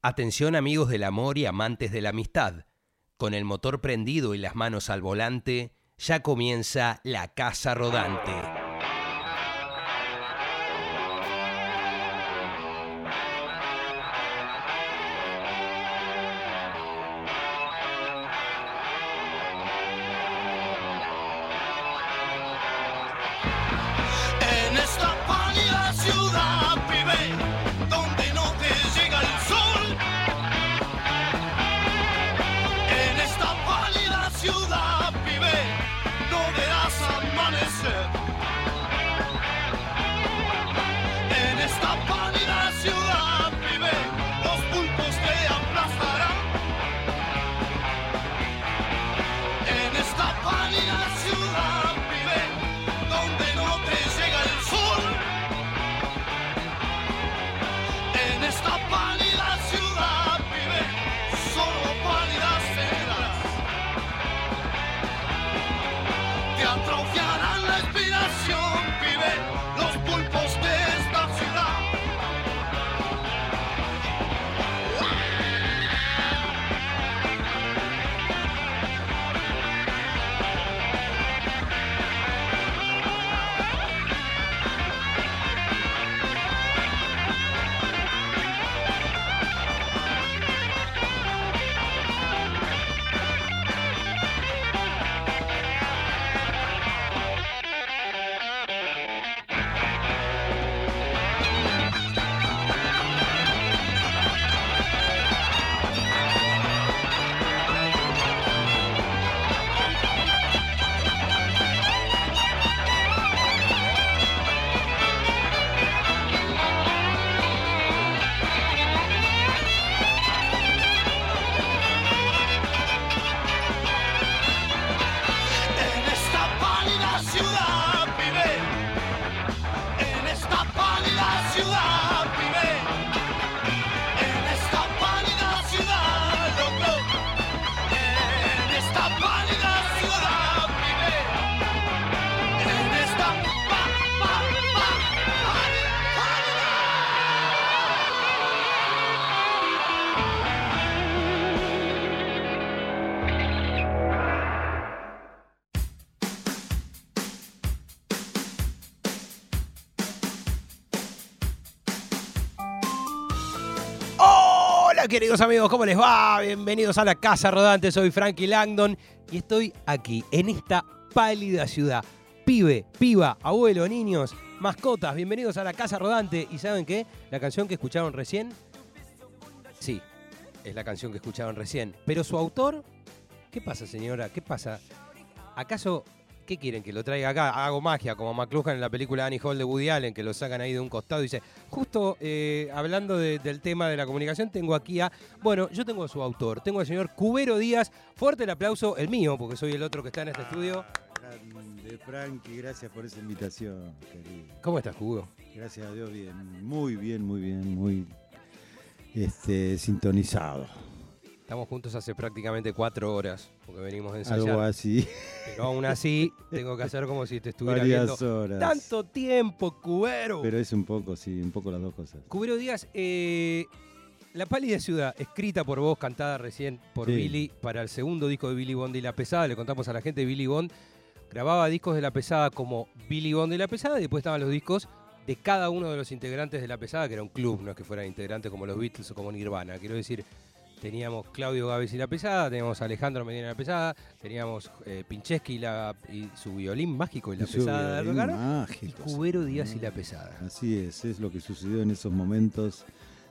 Atención amigos del amor y amantes de la amistad. Con el motor prendido y las manos al volante, ya comienza la casa rodante. Queridos amigos, ¿cómo les va? Bienvenidos a la Casa Rodante, soy Frankie Langdon y estoy aquí, en esta pálida ciudad. Pibe, piba, abuelo, niños, mascotas, bienvenidos a la Casa Rodante. ¿Y saben qué? La canción que escucharon recién, sí, es la canción que escucharon recién. Pero su autor, ¿qué pasa señora? ¿Qué pasa? ¿Acaso ¿Qué quieren? ¿Que lo traiga acá? Hago magia, como McLuhan en la película Annie Hall de Woody Allen, que lo sacan ahí de un costado y dice, justo eh, hablando de- del tema de la comunicación, tengo aquí a, bueno, yo tengo a su autor, tengo al señor Cubero Díaz, fuerte el aplauso, el mío, porque soy el otro que está en este estudio. Grande, Frankie, gracias por esa invitación, querido. ¿Cómo estás, Cubero? Gracias a Dios, bien. Muy bien, muy bien, muy este, sintonizado. Estamos juntos hace prácticamente cuatro horas, porque venimos de ensayar, Algo así. pero aún así tengo que hacer como si te estuviera Varias viendo. horas. ¡Tanto tiempo, Cubero! Pero es un poco, sí, un poco las dos cosas. Cubero Díaz, eh, La pálida ciudad, escrita por vos, cantada recién por Sí. Billy, para el segundo disco de Billy Bond y La Pesada. Le contamos a la gente, Billy Bond grababa discos de La Pesada como Billy Bond y La Pesada, y después estaban los discos de cada uno de los integrantes de La Pesada, que era un club, no es que fueran integrantes como los Beatles o como Nirvana. Quiero decir, teníamos Claudio Gávez y La Pesada, teníamos Alejandro Medina y La Pesada, teníamos eh, Pincheski y, la- y su violín mágico y La Y Pesada de Argara, y mágico, Cubero. Díaz y La Pesada. Así es, es lo que sucedió en esos momentos.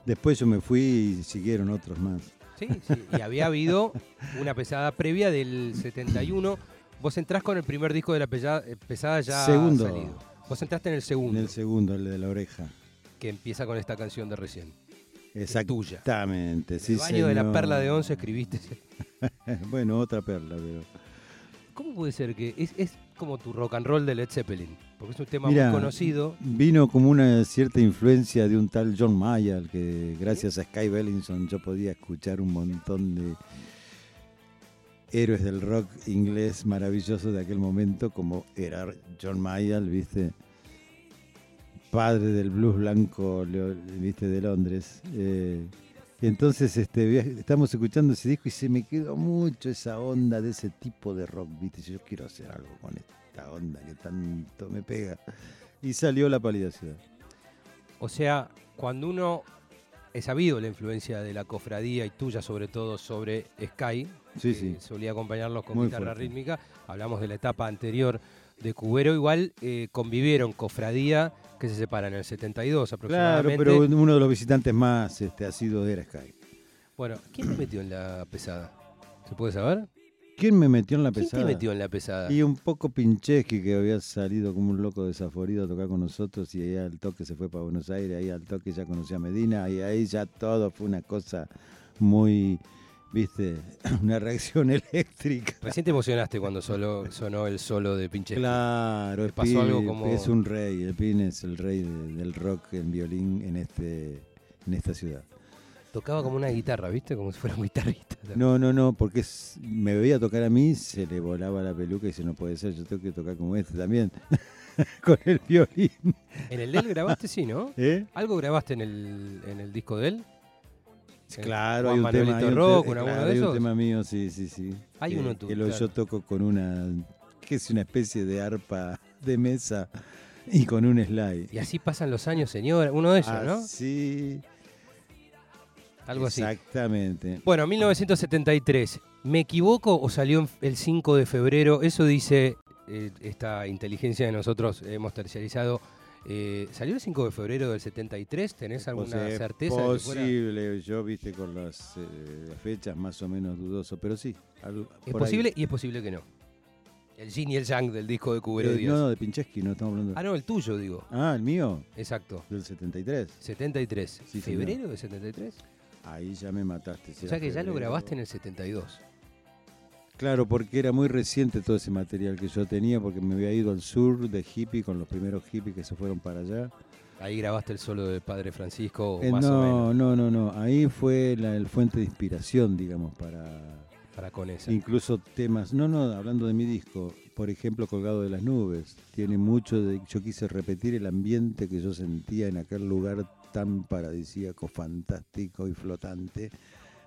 Después yo me fui y siguieron otros más. Sí, sí, y había habido una pesada previa del 71. Vos entrás con el primer disco de la pesada, eh, pesada ya Segundo. salido. Vos entraste en el En segundo, el segundo, el de la oreja. que empieza con esta canción de recién. Tuya. Exactamente, sí, el baño de la perla de once escribiste. bueno, otra perla, pero. ¿Cómo puede ser que es, es como tu rock and roll de Led Zeppelin? Porque es un tema muy conocido. Vino como una cierta influencia de un tal John Mayall, que gracias a Sky Bellinson yo podía escuchar un montón de héroes del rock inglés maravillosos de aquel momento, como era John Mayall, ¿viste? Padre del blues blanco, ¿viste? De Londres. Eh, Entonces este, estamos escuchando ese disco y se me quedó mucho esa onda de ese tipo de rock, ¿viste? Yo quiero hacer algo con esta onda que tanto me pega. Y salió La Pálida Ciudad. O sea, cuando uno he sabido la influencia de la cofradía y tuya sobre todo sobre Sky, Sí, que sí. solía acompañarlos con Muy guitarra fuerte. rítmica, hablamos de la etapa anterior de Cubero, igual eh, convivieron cofradía que se separan en el 72 Claro, aproximadamente. pero uno de los visitantes más este, ha sido era Sky. Bueno, ¿quién te metió en la pesada? ¿Se puede saber? ¿Quién me metió en la ¿Quién pesada? te metió en la pesada? Y un poco Pincheski, que había salido como un loco desaforido a tocar con nosotros, y ahí al toque se fue para Buenos Aires, ahí al toque ya conoció a Medina, y ahí ya todo fue una cosa muy, viste, una reacción eléctrica. Recién te emocionaste cuando solo, sonó el solo de Pinche. Claro, ¿Te es, pasó algo Pin- como- es un rey, el Pin es el rey de- del rock en violín en este en esta ciudad. Tocaba como una guitarra, ¿viste? Como si fuera un guitarrista. No, no, no, porque es- me veía tocar a mí, se le volaba la peluca y dice, no puede ser, yo tengo que tocar como este también, con el violín. En el de él grabaste, sí, ¿no? ¿Eh? ¿Algo grabaste en el, en el disco de él? Sí, Claro, Juan hay un Manuelito tema, hay un Rock, ¿en alguno claro, de hay un tema mío, sí, sí, sí. Hay uno tuyo, Que lo- claro. yo toco con una, que es una especie de arpa de mesa y con un slide. Y así pasan los años, señora. Uno de ellos, ¿no? Así, Algo así. Exactamente. Bueno, 1973. ¿Me equivoco o salió el 5 de febrero? Eso dice eh, esta inteligencia que nosotros hemos terciarizado. Eh, ¿Salió el 5 de febrero del 73? ¿Tenés alguna Pues es certeza? de que fuera? posible, yo viste con las eh, fechas más o menos dudoso, pero sí. algo- Es ahí. posible y es posible que no. El yin y el yang del disco de Cubero Eh, Díaz. no, de Pincheski, no estamos hablando. Ah, no, el tuyo, digo. Ah, el mío, Exacto. del 73. 73. Sí. ¿Febrero de 73? Ahí ya me mataste. O sea que ya lo grabaste en el 72. Claro, porque era muy reciente todo ese material que yo tenía, porque me había ido al sur de hippie con los primeros hippies que se fueron para allá. Ahí grabaste el solo de Padre Francisco, o Eh, más o no, menos, no, no, no. Ahí fue la el fuente de inspiración, digamos, para para con esa. incluso temas. No, no, hablando de mi disco, por ejemplo, Colgado de las Nubes. Tiene mucho de. Yo quise repetir el ambiente que yo sentía en aquel lugar tan paradisíaco, fantástico y flotante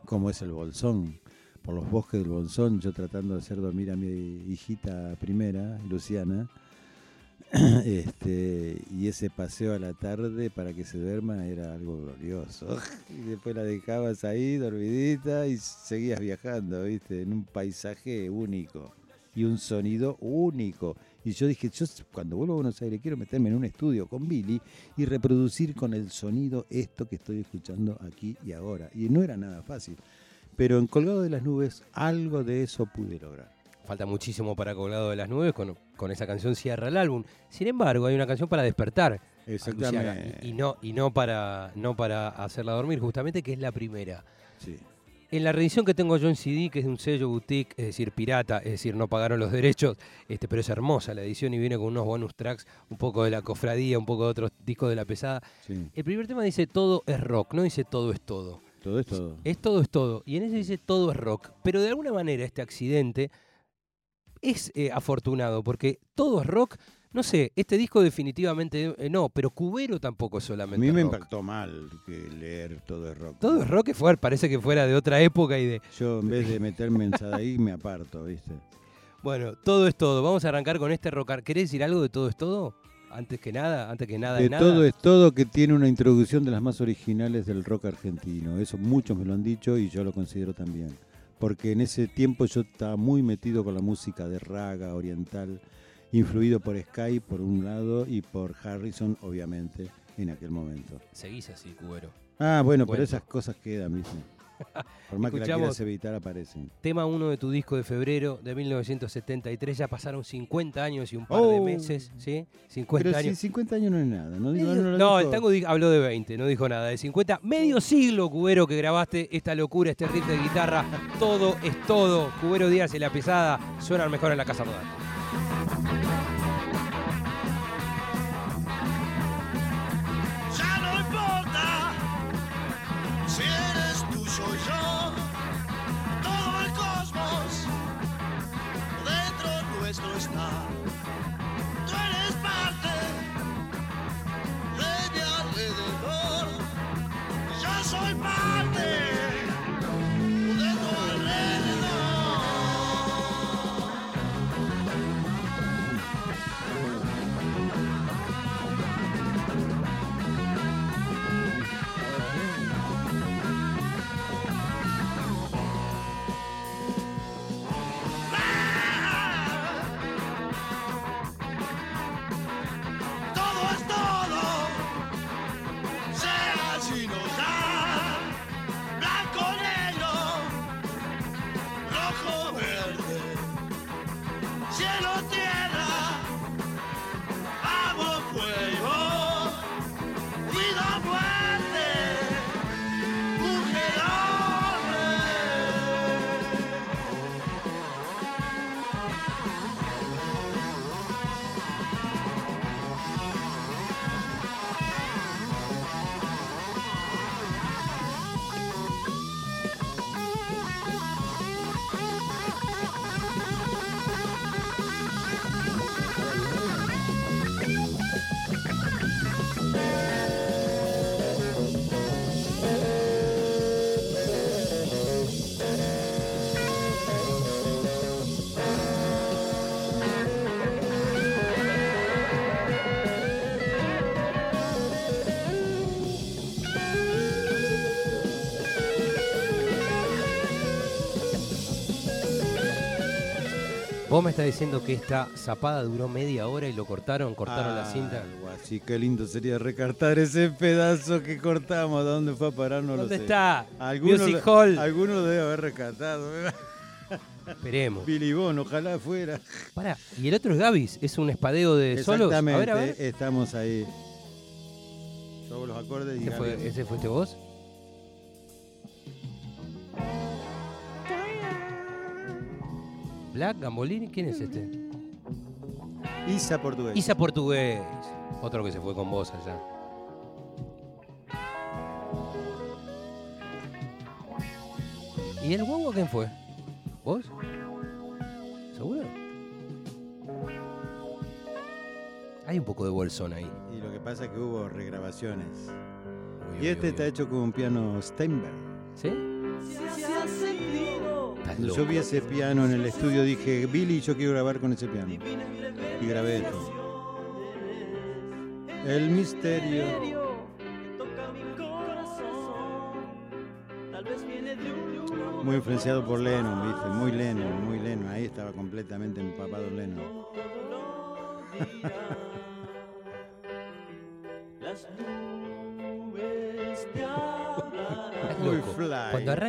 como es el Bolsón. Por los bosques del Bolsón, yo tratando de hacer dormir a mi hijita primera, Luciana. Este, y ese paseo a la tarde para que se duerma era algo glorioso. Y después la dejabas ahí dormidita y seguías viajando, ¿viste? En un paisaje único y un sonido único. Y yo dije, yo cuando vuelvo a Buenos Aires quiero meterme en un estudio con Billy y reproducir con el sonido esto que estoy escuchando aquí y ahora. Y no era nada fácil. Pero en Colgado de las Nubes algo de eso pude lograr. Falta muchísimo para Colgado de las Nubes, con, con esa canción cierra el álbum. Sin embargo, hay una canción para despertar Luciana, y, y no, y no, para, no para hacerla dormir, justamente, que es la primera. Sí. En la reedición que tengo yo en CD, que es de un sello boutique, es decir, pirata, es decir, no pagaron los derechos, este, pero es hermosa la edición y viene con unos bonus tracks, un poco de la cofradía, un poco de otros discos de la pesada. sí. El primer tema dice todo es rock, no dice todo es todo. Todo esto. Es todo es todo. Y en ese dice todo es rock. Pero de alguna manera este accidente es eh, afortunado porque todo es rock. No sé, este disco definitivamente eh, no, pero Cubero tampoco es A solamente mí me rock. impactó mal que leer todo es rock. Todo es rock que fue, parece que fuera de otra época y de... Yo en vez de meterme en ahí me aparto, ¿viste? Bueno, todo es todo. Vamos a arrancar con este rock. ¿Querés decir algo de todo es todo? Antes que nada, antes que nada De nada. todo es todo que tiene una introducción de las más originales del rock argentino. Eso muchos me lo han dicho y yo lo considero también. Porque en ese tiempo yo estaba muy metido con la música de raga oriental, influido por Sky por un lado y por Harrison, obviamente, en aquel momento. Seguís así, Cubero. Ah, bueno, Cuento. pero esas cosas quedan, ¿viste? Por más que la quieras evitar, aparecen. Tema 1 de tu disco de febrero de 1973. Ya pasaron 50 años y un par de Oh. meses, ¿sí? 50 Pero años. si 50 años no es nada, ¿no? Medio- no, no, el tango habló de 20, no dijo nada. De 50, medio siglo, Cubero, que grabaste esta locura, este riff de guitarra. Todo es todo. Cubero Díaz y la pesada suenan mejor en la casa rodante. Vos me estás diciendo que esta zapada duró media hora y lo cortaron, cortaron la cinta. Algo así, qué lindo sería recartar ese pedazo que cortamos. ¿A dónde fue a parar? No ¿Dónde lo sé. está? Alguno Music lo- Hall. Alguno lo debe haber rescatado. Esperemos. Billy Bon, ojalá fuera. Pará, y el otro es Gavis, es un espadeo de solos. A Exactamente, ver, a ver. estamos ahí. Yo hago los acordes y ¿Ese, fue, ¿Ese fuiste vos? Black Gambolini, ¿quién es este? Isa Portugués. Isa Portugués. Otro que se fue con vos allá. ¿Y el guagua quién fue? ¿Vos? ¿Seguro? Hay un poco de bolsón ahí. Y lo que pasa es que hubo regrabaciones. Uy, Y uy, este uy, está hecho con un piano Steinberg. ¿Sí? Cuando loco. yo vi ese piano en el estudio dije, Billy, yo quiero grabar con ese piano. Y grabé esto. El misterio. Muy influenciado por Lennon, viste, muy Lennon, muy Lennon. Ahí estaba completamente empapado Lennon.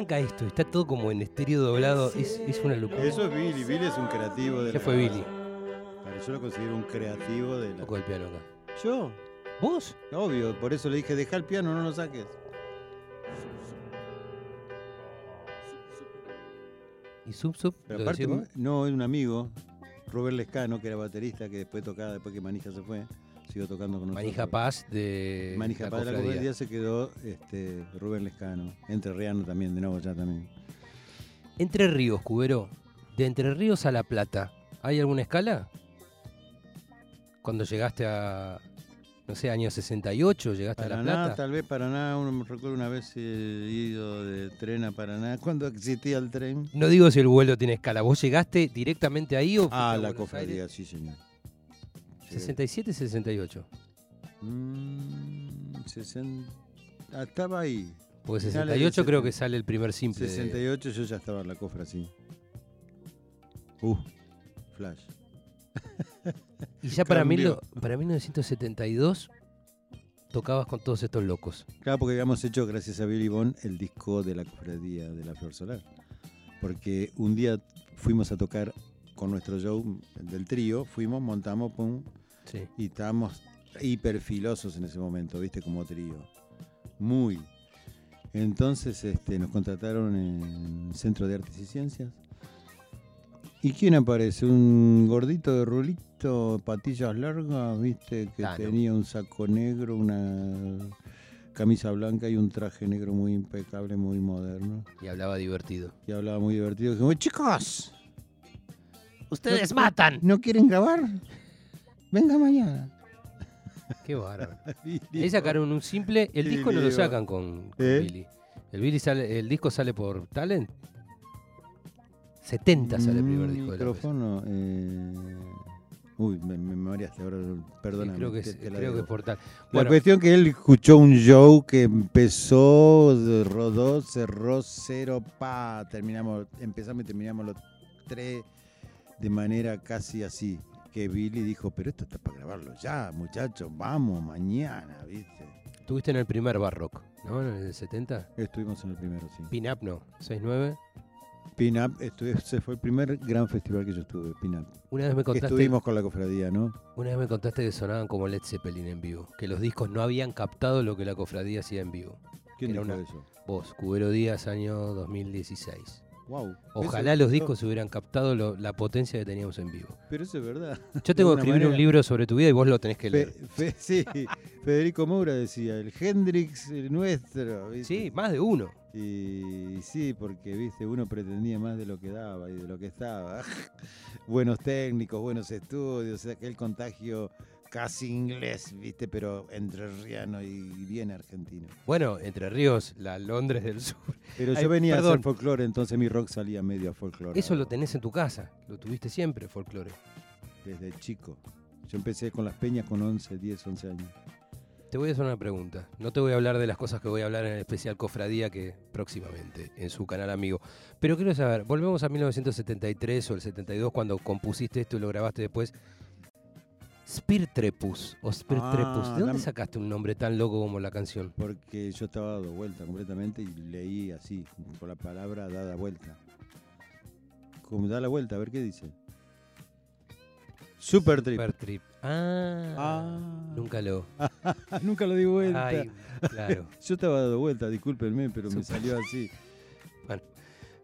arranca esto, está todo como en estéreo doblado, es, es una locura. Eso es Billy, Billy es un creativo de ¿Qué la fue Billy? Claro, Yo lo considero un creativo de la... Tocó el piano acá. Yo, ¿Vos? obvio, por eso le dije, deja el piano, no lo saques. ¿Y Sub Sub? Pero ¿Lo aparte, no, es un amigo, Robert Lescano, que era baterista, que después tocaba, después que Manija se fue, siguió tocando con nosotros. Manija Paz de Manija la Paz de la cofradía. cofradía se quedó este, Rubén Lescano, Entre Riano también, de nuevo ya también. Entre Ríos, Cubero. De Entre Ríos a La Plata, ¿hay alguna escala? Cuando llegaste a, no sé, año 68, llegaste a La Plata. tal vez Paraná, uno me recuerdo una vez he ido de tren a Paraná, cuando existía el tren. No digo si el vuelo tiene escala. ¿Vos llegaste directamente ahí o Ah, a la cofradía, Aires? sí señor. Llegué. 67, 68. Mm, sesen- ah, estaba ahí. Porque Finales del 68 creo 70. que sale el primer simple. de- 68 yo ya estaba en la cofra, sí. Uh, flash. Y ya para, mil, para 1972 tocabas con todos estos locos. Claro, porque habíamos hecho, gracias a Billy Bond, el disco de la cofradía de la Flor Solar. Porque un día fuimos a tocar con nuestro show del trío, fuimos, montamos, pum, Sí. y estábamos hiperfilosos en ese momento, viste, como trío. Muy. Entonces este, nos contrataron en el Centro de Artes y Ciencias. ¿Y quién aparece? Un gordito de rulito, patillas largas, viste, que tenía un saco negro, una camisa blanca y un traje negro muy impecable, muy moderno. Y hablaba divertido. Y hablaba muy divertido. Dijimos, chicos, ¡Ustedes No- matan! ¿no quieren grabar? Venga mañana. Qué bárbaro. Ahí sacaron un simple. El disco no lo sacan con, con ¿eh? Billy. El, Billy sale, el disco sale por Talent. 70 sale el primer disco de micrófono. eh, Uy, me, me mareaste ahora, Sí, perdóname. creo que, es, te la creo que debo. es por tal. La cuestión que él escuchó un show que empezó, rodó, cerró cero, pa, terminamos, empezamos y terminamos los tres de manera casi así. Que Billy dijo, pero esto está para grabarlo ya, muchachos, vamos, mañana, ¿viste? estuviste en el primer Barrock, ¿no? En el 70. Estuvimos en el primero, sí. Pin Up no. 6-9. Pin Up, estuve- ese fue el primer gran festival que yo estuve, Pin Up. Una vez me Que contaste. estuvimos con la cofradía, ¿no? Una vez me contaste que sonaban como Led Zeppelin en vivo. Que los discos no habían captado lo que la cofradía hacía en vivo. ¿Quién dijo una- eso? Vos, Cubero Díaz, año 2016. Wow. Ojalá los discos hubieran captado lo- la potencia que teníamos en vivo. Pero eso es verdad. Yo tengo que escribir un libro sobre tu vida y vos lo tenés que leer. fe- sí, Federico Moura decía, el Hendrix eh, nuestro. ¿viste? Sí, más de uno. Y, sí, porque viste, uno pretendía más de lo que daba y de lo que estaba. buenos técnicos, buenos estudios, aquel contagio casi inglés, viste, pero entrerriano y bien argentino. Bueno, Entre Ríos, la Londres del Sur. Pero Ay, yo venía a perdón. hacer folclore, entonces mi rock salía medio a folclore. Eso lo tenés en tu casa. Lo tuviste siempre, folclore. Desde chico. Yo empecé con las peñas con 11, 10, 11 años. te voy a hacer una pregunta. No te voy a hablar de las cosas que voy a hablar en el especial Cofradía que próximamente en su canal amigo. Pero quiero saber, volvemos a 1973 o el 72 cuando compusiste esto y lo grabaste después. Spirtrepus o Spirtrepus. Ah, ¿De dónde sacaste un nombre tan loco como la canción? Porque yo estaba dado vuelta completamente y leí así, por la palabra dada vuelta. Como da la vuelta, a ver qué dice. Super trip. Supertrip. Ah, Ah, nunca lo. nunca lo di vuelta. Ay, claro. Yo estaba dado vuelta, discúlpenme, pero me Super. salió así.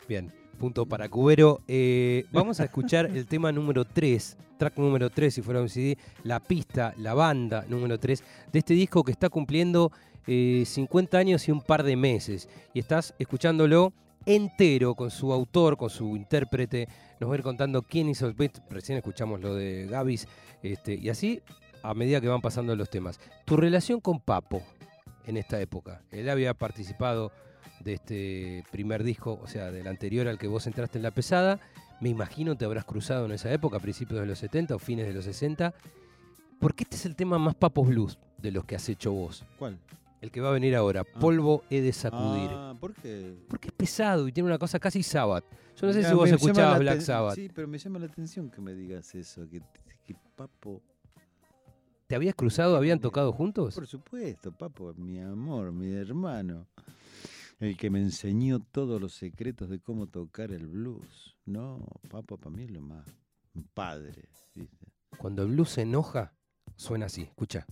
Bien, punto para Cubero. Eh, vamos a escuchar el tema número 3, track número 3, si fuera un CD, la pista, la banda número 3 de este disco que está cumpliendo eh, 50 años y un par de meses. Y estás escuchándolo entero con su autor, con su intérprete. Nos va a ir contando quién hizo el beat. Recién escuchamos lo de Gavis. Este, y así, a medida que van pasando los temas. Tu relación con Papo en esta época. Él había participado de este primer disco, o sea, del anterior al que vos entraste en la pesada. Me imagino te habrás cruzado en esa época, a principios de los 70 o fines de los 60. Porque este es el tema más papos blues de los que has hecho vos. ¿Cuál? El que va a venir ahora, Polvo he de sacudir. Ah, ¿por qué? Porque es pesado y tiene una cosa casi Sabbath. Yo no sé si vos escuchabas la Black Sabbath. Sí, pero me llama la atención que me digas eso, que, que Papo... ¿Te habías cruzado? ¿Habían tocado juntos? Por supuesto, Papo, mi amor, mi hermano. El que me enseñó todos los secretos de cómo tocar el blues. No, Papo para mí es lo más padre, ¿viste? Cuando el blues se enoja, suena así. Escucha.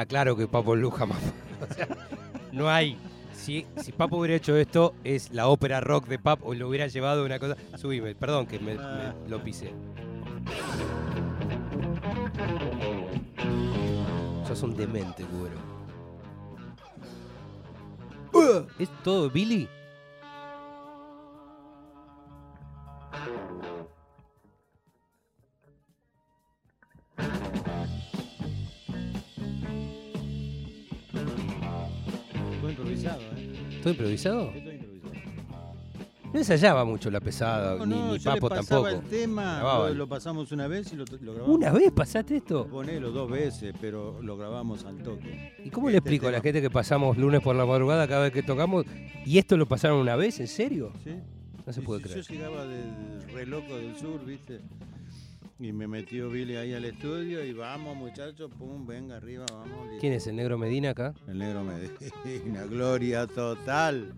Está claro que Papo Blue jamás. O sea, no hay. Si, si Papo hubiera hecho esto, es la ópera rock de Papo, o lo hubiera llevado una cosa. Subime, perdón que me, me lo pisé. Sos un demente, cubero. ¿Es todo Billy? ¿Todo improvisado? Todo improvisado. No ensayaba mucho la pesada, No, ni, no, ni yo le Papo pasaba tampoco. el tema, Grababa. lo, lo pasamos una vez y lo, lo grabamos. ¿Una vez pasaste esto? Ponelo dos veces, pero lo grabamos al toque. ¿Y cómo le Este explico a la tema. gente que pasamos lunes por la madrugada cada vez que tocamos? ¿Y esto lo pasaron una vez? ¿En serio? ¿Sí? No se puede creer. Yo llegaba del re loco del sur, ¿viste? Y me metió Billy ahí al estudio y vamos, muchachos, pum, venga arriba, vamos. ¿Quién es el negro Medina acá? El negro Medina, gloria total.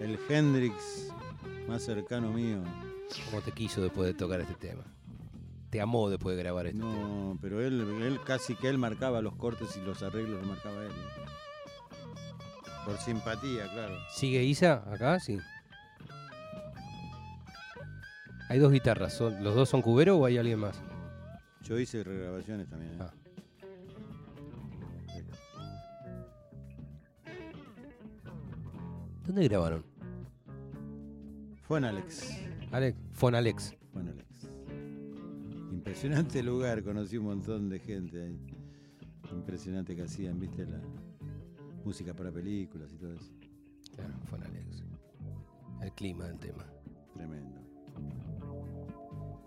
El Hendrix más cercano mío. ¿Cómo te quiso después de tocar este tema? Te amó después de grabar este tema. No, pero él, él casi que él marcaba los cortes y los arreglos, los marcaba él. Por simpatía, claro. ¿Sigue Isa acá? Sí. Hay dos guitarras. ¿son- ¿Los dos son cubero o hay alguien más? Yo hice regrabaciones también. ¿eh? Ah. ¿Dónde grabaron? Fue en Alex. Alex, Fonalex. Fue en Alex. Impresionante lugar, conocí un montón de gente ahí. Impresionante que hacían, viste, la música para películas y todo eso. Claro, Fonalex. El clima del tema. Tremendo.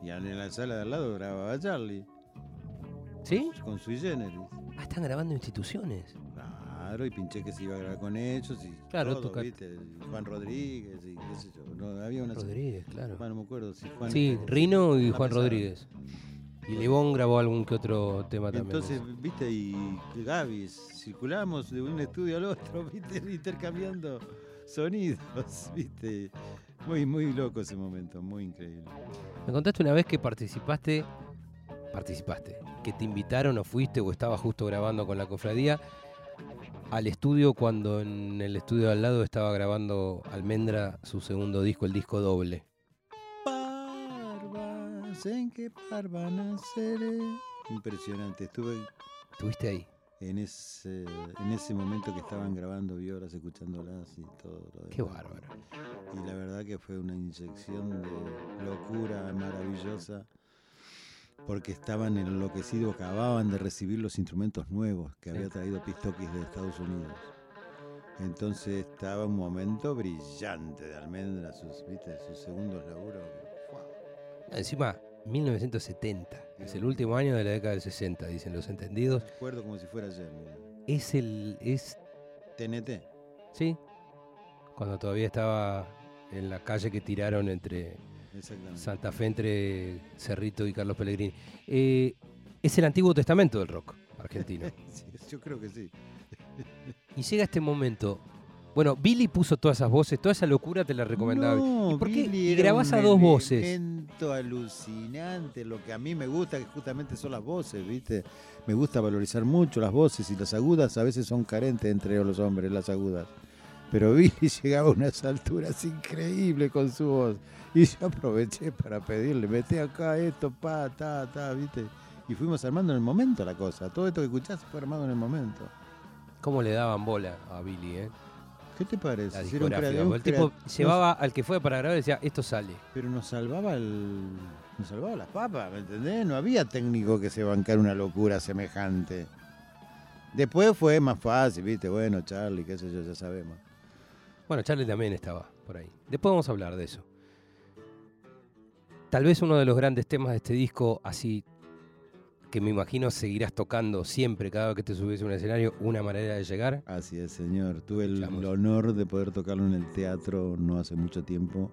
Y en la sala de al lado grababa Charlie, ¿Sí? con sui generis. Ah, están grabando instituciones. Claro, y pinché que se iba a grabar con ellos y Claro, todo, ¿viste? Juan Rodríguez y qué sé yo. No, había una... Rodríguez, claro. Ah, no me acuerdo si Juan... Sí, Rino y Juan pesada. Rodríguez. Y Lebón grabó algún que otro tema también. Entonces, viste, y Gaby, circulamos de un estudio al otro, viste, intercambiando sonidos, viste. Muy, muy loco ese momento, muy increíble. Me contaste una vez que participaste, participaste, que te invitaron o fuiste o estabas justo grabando con la cofradía al estudio cuando en el estudio de al lado estaba grabando Almendra su segundo disco, el disco doble. Barbas, ¿en qué barba naceré? Impresionante, estuve ¿Estuviste ahí? En ese, en ese momento que estaban grabando violas, escuchándolas y todo lo Qué demás. bárbaro. Y la verdad que fue una inyección de locura maravillosa porque estaban enloquecidos, acababan de recibir los instrumentos nuevos que había traído Pistokis de Estados Unidos. Entonces estaba un momento brillante de Almendra, sus, ¿viste? sus segundos laburos. ¡fua! Encima, 1970, es el último año de la década del 60, dicen los entendidos. Recuerdo como si fuera ayer, mira. Es el, es, TNT. sí, cuando todavía estaba en la calle que tiraron entre. Santa Fe entre Cerrito y Carlos Pellegrini. Eh, es el Antiguo Testamento del rock argentino. Sí, yo creo que sí. y llega este momento. Bueno, Billy puso todas esas voces, toda esa locura te la recomendaba. No, ¿Y por qué? Billy Y era grabás un a dos voces. alucinante, lo que a mí me gusta que justamente son las voces, ¿viste? Me gusta valorizar mucho las voces y las agudas a veces son carentes entre los hombres, las agudas. Pero Billy llegaba a unas alturas increíbles con su voz. Y yo aproveché para pedirle, mete acá esto, pa, ta, ta, ¿viste? Y fuimos armando en el momento la cosa. Todo esto que escuchás fue armado en el momento. ¿Cómo le daban bola a Billy, eh? ¿Qué te parece? La un El tipo llevaba al que fue para grabar y decía, esto sale. Pero nos salvaba el. Nos salvaba las papas, ¿me entendés? No había técnico que se bancara una locura semejante. Después fue más fácil, viste, bueno, Charlie, qué sé yo, ya sabemos. Bueno, Charlie también estaba por ahí. Después vamos a hablar de eso. Tal vez uno de los grandes temas de este disco, así que me imagino seguirás tocando siempre, cada vez que te subes a un escenario, una manera de llegar. Así es, señor. Tuve el, Escuchamos. honor de poder tocarlo en el teatro no hace mucho tiempo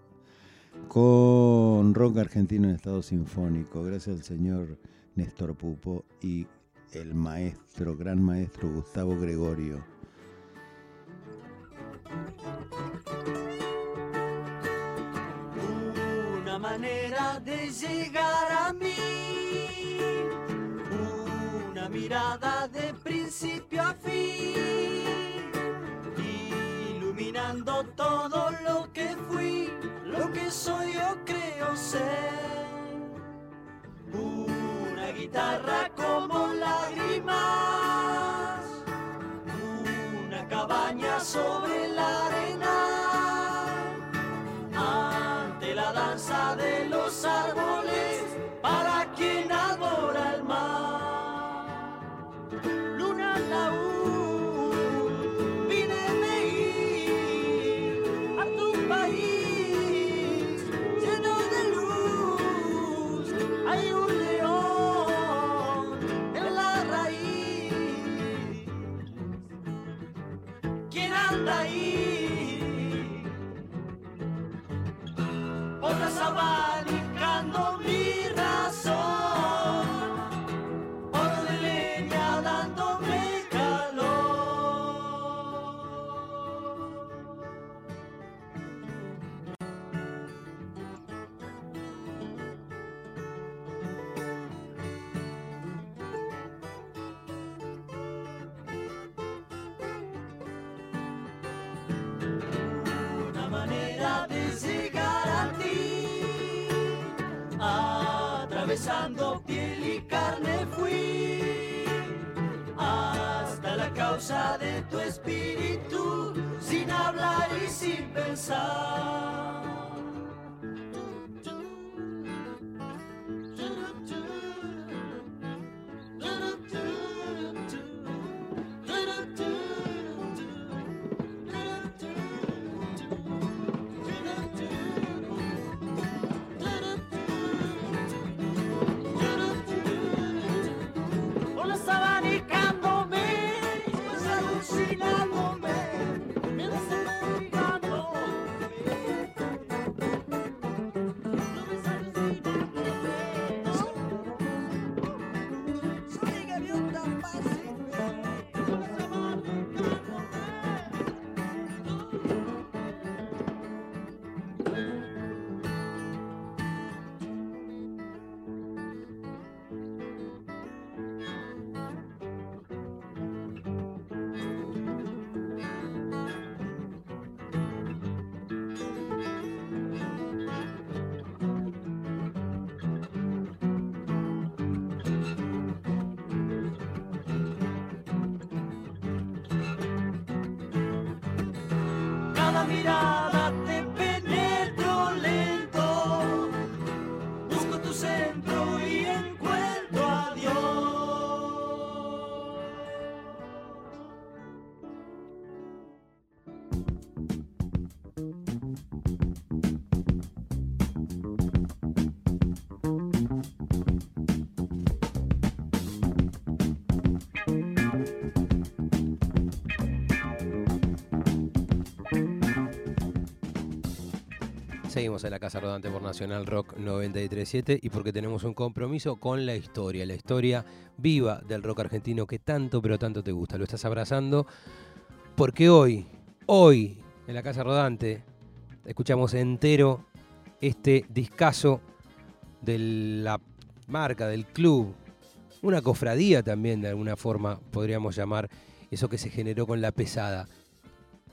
con rock argentino en estado sinfónico, gracias al señor Néstor Pupo y el maestro, gran maestro Gustavo Gregorio. una manera de llegar a mí, mirada de principio a fin, iluminando todo lo que fui, lo que soy o creo ser. Una guitarra como lágrimas, una cabaña sobre la arena ante la danza de los árboles para la Cada Seguimos en la Casa Rodante por Nacional Rock 937 y porque tenemos un compromiso con la historia, la historia viva del rock argentino que tanto pero tanto te gusta. Lo estás abrazando porque hoy, hoy en la Casa Rodante escuchamos entero este discazo de la marca, del club, una cofradía también de alguna forma podríamos llamar eso que se generó con la pesada.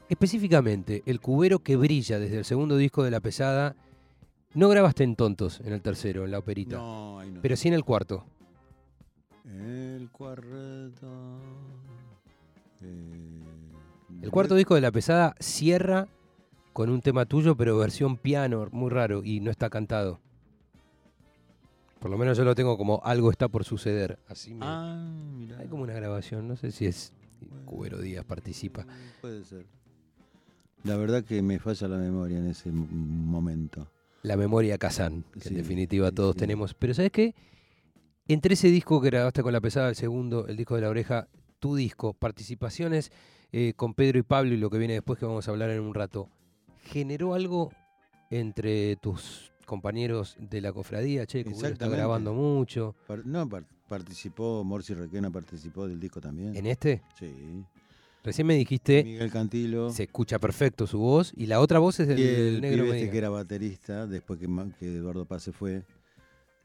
Específicamente, el cubero que brilla desde el segundo disco de La Pesada, no grabaste en Tontos en el tercero, en la operita, No, ahí no. pero sí en el cuarto. El cuarto. eh, El cuarto disco de La Pesada cierra con un tema tuyo, pero versión piano, muy raro, y no está cantado. Por lo menos yo lo tengo como algo está por suceder. Así me- Ah, mira. Hay como una grabación, no sé si es Cubero Díaz participa. Puede ser. La verdad que me falla la memoria en ese momento. La memoria Kazan, que Sí, en definitiva sí, todos sí. tenemos. Pero ¿sabes qué? Entre ese disco que grabaste con La Pesada, el segundo, el disco de la oreja, tu disco, participaciones eh, con Pedro y Pablo y lo que viene después que vamos a hablar en un rato, ¿generó algo entre tus compañeros de la cofradía? Che, Cubero está grabando mucho. Par- no, par- participó, Morsi Requena participó del disco también. ¿En este? Sí. Recién me dijiste, Miguel Cantilo. se escucha perfecto su voz y la otra voz es del y el negro este que era baterista, después que, Eduardo Paz se fue,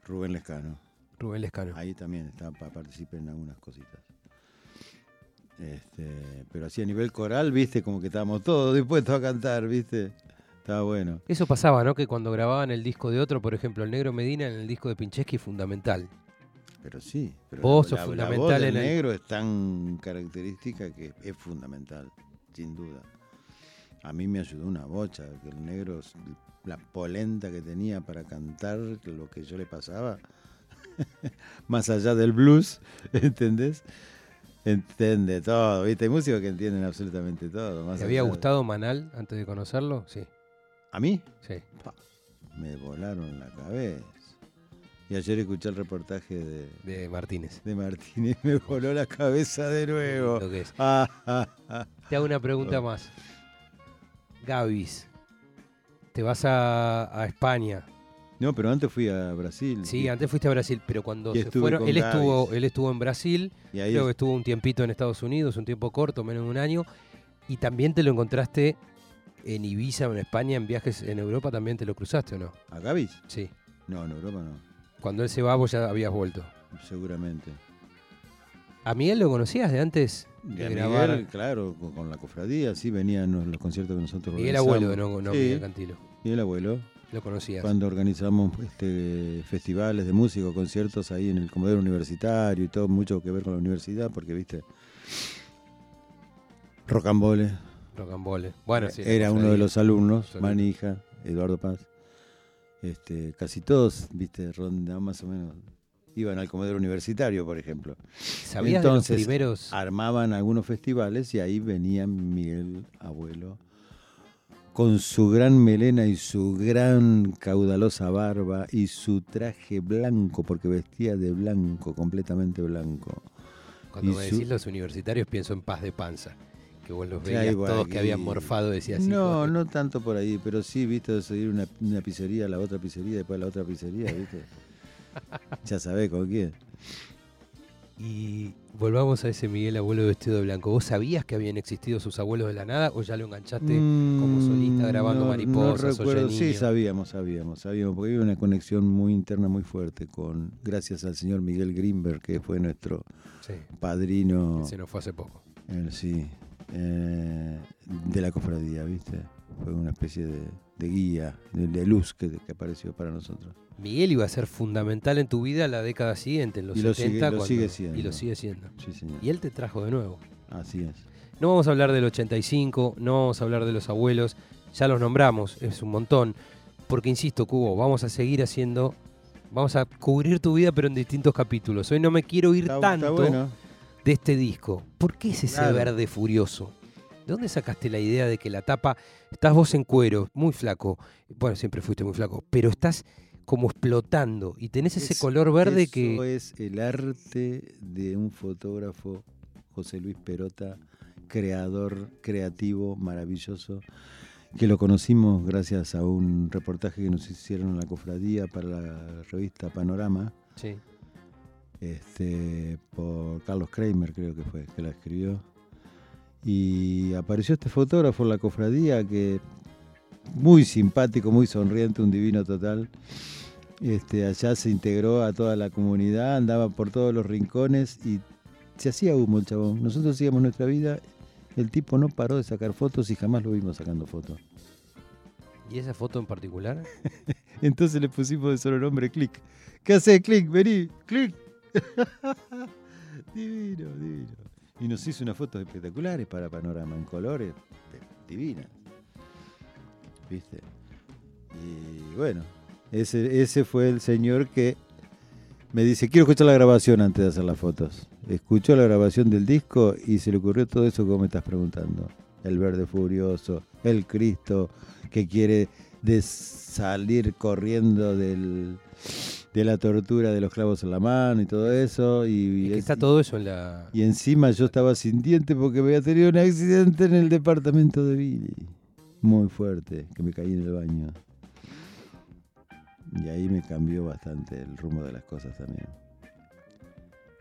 Rubén Lescano. Rubén Lescano. Ahí también está, en algunas cositas. Este, pero así a nivel coral, viste, como que estábamos todos dispuestos a cantar, viste. Estaba bueno. Eso pasaba, ¿no? Que cuando grababan el disco de otro, por ejemplo, el negro Medina en el disco de Pincheski, fundamental. Pero sí. Pero Vos la, sos la- la fundamental voz del en el- negro es tan característica que es fundamental, sin duda. A mí me ayudó una bocha, que el negro, la polenta que tenía para cantar, lo que yo le pasaba, más allá del blues, ¿entendés? Entiende todo, ¿viste? Hay músicos que entienden absolutamente todo. Más ¿Te había allá de- gustado Manal antes de conocerlo? Sí, ¿A mí? sí. Me volaron la cabeza. Y ayer escuché el reportaje de, De Martínez. de Martínez, me voló la cabeza de nuevo. Lo que es. Ah, ah, ah. Te hago una pregunta más. Gavis, te vas a, a España No, pero antes fui a Brasil. Sí, y- antes fuiste a Brasil, pero cuando se fueron, él estuvo, él estuvo en Brasil, y ahí creo que estuvo un tiempito en Estados Unidos, un tiempo corto, menos de un año, y también te lo encontraste en Ibiza, en España, en viajes en Europa, también te lo cruzaste o no? ¿A Gavis? Sí. No, en Europa no, Cuando él se va, vos ya habías vuelto. seguramente. ¿A Miguel lo conocías de antes de grabar? Miguel, claro, con, con la cofradía, sí, venían los, conciertos que nosotros Miguel organizamos. Abuelo, no, no Sí, Miguel Cantilo. Miguel Abuelo. Lo conocías. Cuando organizamos este, festivales de música, conciertos ahí en el Comodoro Universitario y todo, mucho que ver con la universidad, porque, viste, Rocambole Rocambole. Bueno, sí. era uno de los alumnos. Manija, Eduardo Paz. Este, casi todos, viste, ronda más o menos, iban al Comodoro Universitario, por ejemplo. ¿Sabías de Entonces, los primeros? armaban algunos festivales y ahí venía Miguel Abuelo con su gran melena y su gran caudalosa barba y su traje blanco, porque vestía de blanco, completamente blanco. Cuando y me su- decís los universitarios, pienso en paz de panza. Que vos los veías todos que que- habían morfado, decías así. no, no tanto por ahí, pero sí, viste, de seguir una, una pizzería a la otra pizzería, después a la otra pizzería, viste. ya sabés con quién. Y volvamos a ese Miguel abuelo vestido de blanco. ¿Vos sabías que habían existido sus abuelos de la nada o ya lo enganchaste como solista grabando Mm, no, mariposas No recuerdo, sí, sabíamos, sabíamos, sabíamos, porque había una conexión muy interna, muy fuerte con, gracias al señor Miguel Grimberg, que fue nuestro Sí, padrino, se nos fue hace poco. sí, eh, de la cofradía, ¿viste? Fue una especie de, de guía, de, de luz que, que apareció para nosotros. Miguel iba a ser fundamental en tu vida la década siguiente, en los Y lo 70. sigue- lo cuando- sigue siendo. Y lo sigue siendo. Sí, señor. Y él te trajo de nuevo. Así es. No vamos a hablar del 85, no vamos a hablar de los abuelos, ya los nombramos, es un montón. Porque insisto, Cubo, vamos a seguir haciendo, vamos a cubrir tu vida, pero en distintos capítulos. Hoy no me quiero ir Está, está tanto bueno. De este disco. ¿Por qué es ese Claro. verde furioso? ¿De dónde sacaste la idea de que la tapa, estás vos en cuero, muy flaco, bueno, siempre fuiste muy flaco, pero estás como explotando y tenés ese Es- color verde Eso que... es el arte de un fotógrafo, José Luis Perota, creador, creativo, maravilloso, que lo conocimos gracias a un reportaje que nos hicieron en la cofradía para la revista Panorama, Sí. Este, por Carlos Kramer creo que fue, que la escribió. Y apareció este fotógrafo en la cofradía que muy simpático, muy sonriente, un divino total. Este, allá se integró a toda la comunidad, andaba por todos los rincones y se hacía humo el chabón. Nosotros hacíamos nuestra vida, el tipo no paró de sacar fotos y jamás lo vimos sacando fotos. ¿Y esa foto en particular? Entonces le pusimos de solo nombre Click. ¿Qué hace Click? Vení, Click. divino, divino. Y nos hizo unas fotos espectaculares para Panorama, en colores divinas. ¿Viste? Y bueno, ese, ese fue el señor que me dice, quiero escuchar la grabación antes de hacer las fotos. Escuchó la grabación del disco y se le ocurrió todo eso como me estás preguntando. El verde furioso, el Cristo que quiere de salir corriendo del, de la tortura de los clavos en la mano y todo eso. Y, que está todo eso en la... y encima yo estaba sin diente porque había tenido un accidente en el departamento de Billy. Muy fuerte, que me caí en el baño. Y ahí me cambió bastante el rumbo de las cosas también.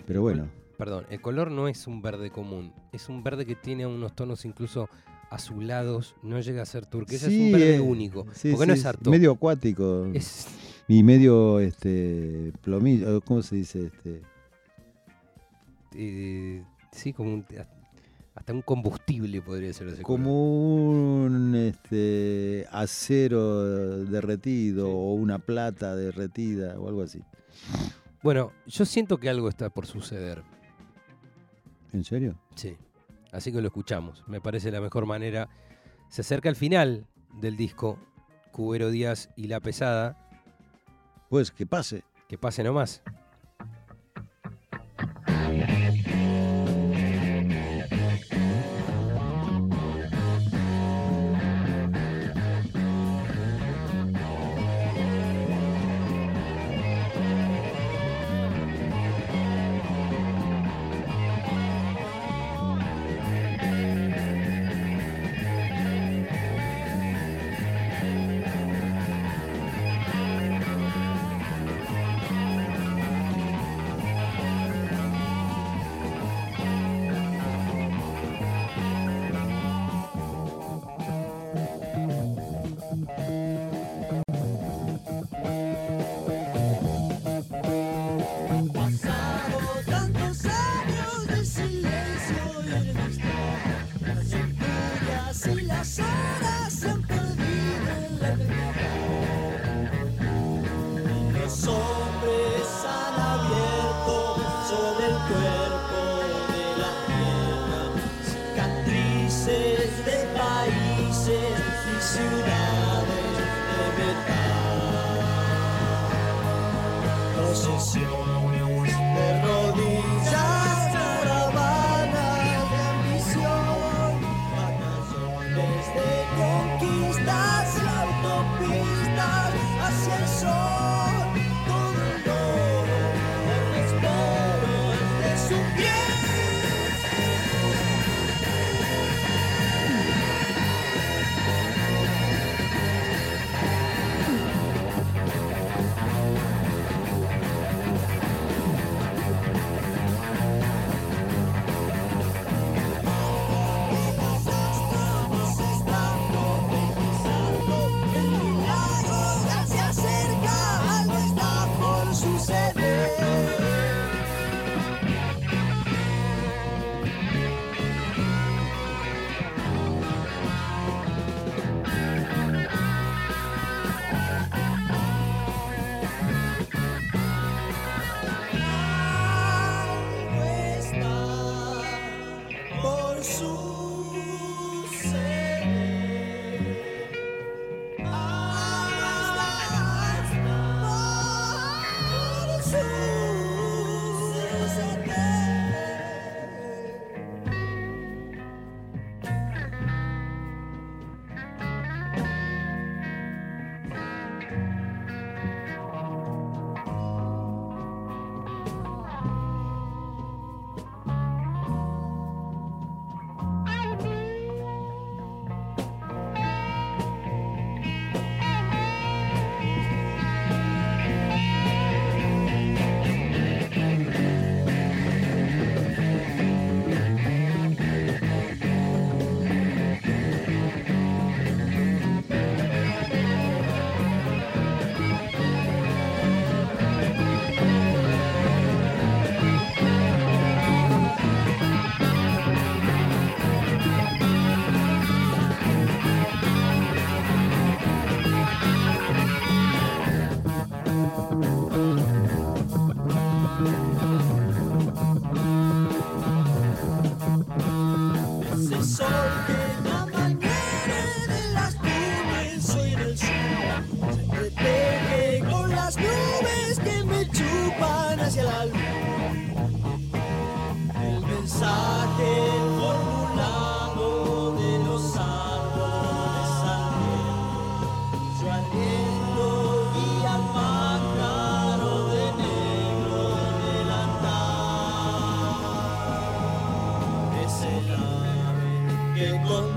Pero bueno, Perdón, el color no es un verde común, es un verde que tiene unos tonos incluso azulados, no llega a ser turquesa, es sí, un verde eh, único, sí, porque no es harto. Medio acuático. Es, Y medio este plomillo, ¿cómo se dice? Este, eh, sí, como un- hasta un combustible podría ser ese color. como un este acero derretido o una plata derretida o algo así. Bueno, yo siento que algo está por suceder, ¿En serio? sí, así que lo escuchamos, me parece la mejor manera. Se acerca el final del disco, Cubero Díaz y La Pesada, Pues que pase. que pase nomás.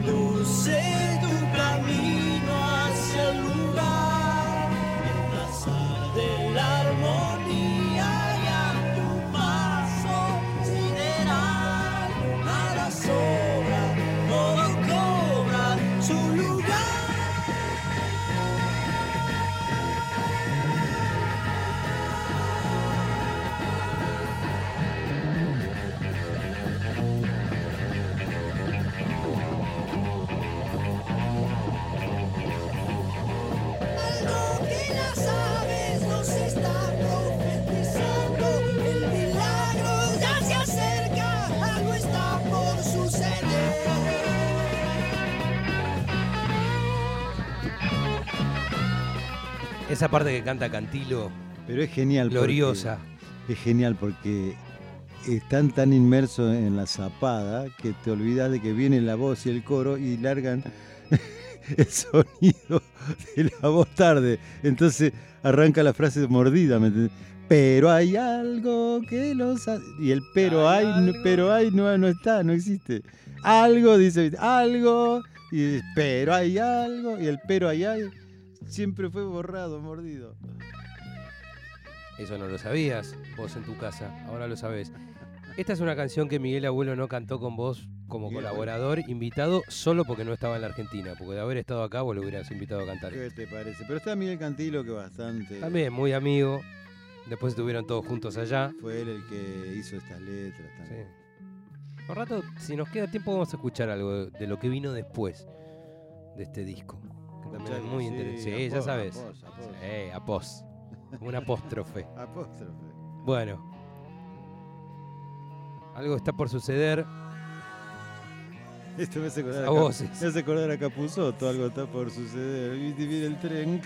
Que conduce tu Esa parte que canta Cantilo, Pero es genial. porque- gloriosa. Es genial porque están tan inmersos en la zapada que te olvidas de que viene la voz y el coro y largan el sonido de la voz tarde. Entonces arranca la frase mordida, ¿me entendés? Pero hay algo que los... ha- Y el pero hay, Hay no- algo. pero hay no, no está, no existe. Algo, dice, algo, y pero hay algo, y el pero hay, hay siempre fue borrado, mordido. Eso no lo sabías vos en tu casa, ahora lo sabés. Esta es una canción que Miguel Abuelo no cantó con vos como Miguel colaborador, invitado solo porque no estaba en la Argentina, porque de haber estado acá vos lo hubieras invitado a cantar. ¿Qué te parece? Pero está Miguel Cantilo que bastante... También muy amigo, después estuvieron todos juntos allá. Fue él el que hizo estas letras. Sí. también. Un rato, si nos queda tiempo, vamos a escuchar algo de lo que vino después de este disco. Que también muy sí, interesante. Sí, ya sabes. a pos, a pos. Sí, a pos. Como Un apóstrofe. Apóstrofe. Bueno. Algo está por suceder. Esto me hace acordar A voces. me hace acordar a Capuzotto, algo está por suceder. Viste, viene el tren.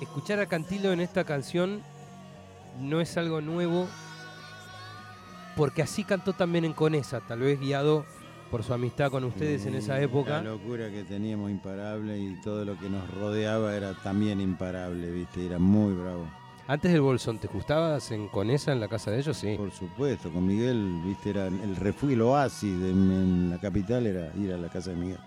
Escuchar a Cantilo en esta canción no es algo nuevo, porque así cantó también en Conesa, tal vez guiado por su amistad con ustedes en esa época. La locura que teníamos imparable y todo lo que nos rodeaba era también imparable, viste, era muy bravo. Antes del Bolsón, ¿te gustabas en Conesa, en la casa de ellos? Sí. Por supuesto, con Miguel, viste, era el refugio, el oasis de, en la capital era ir a la casa de Miguel.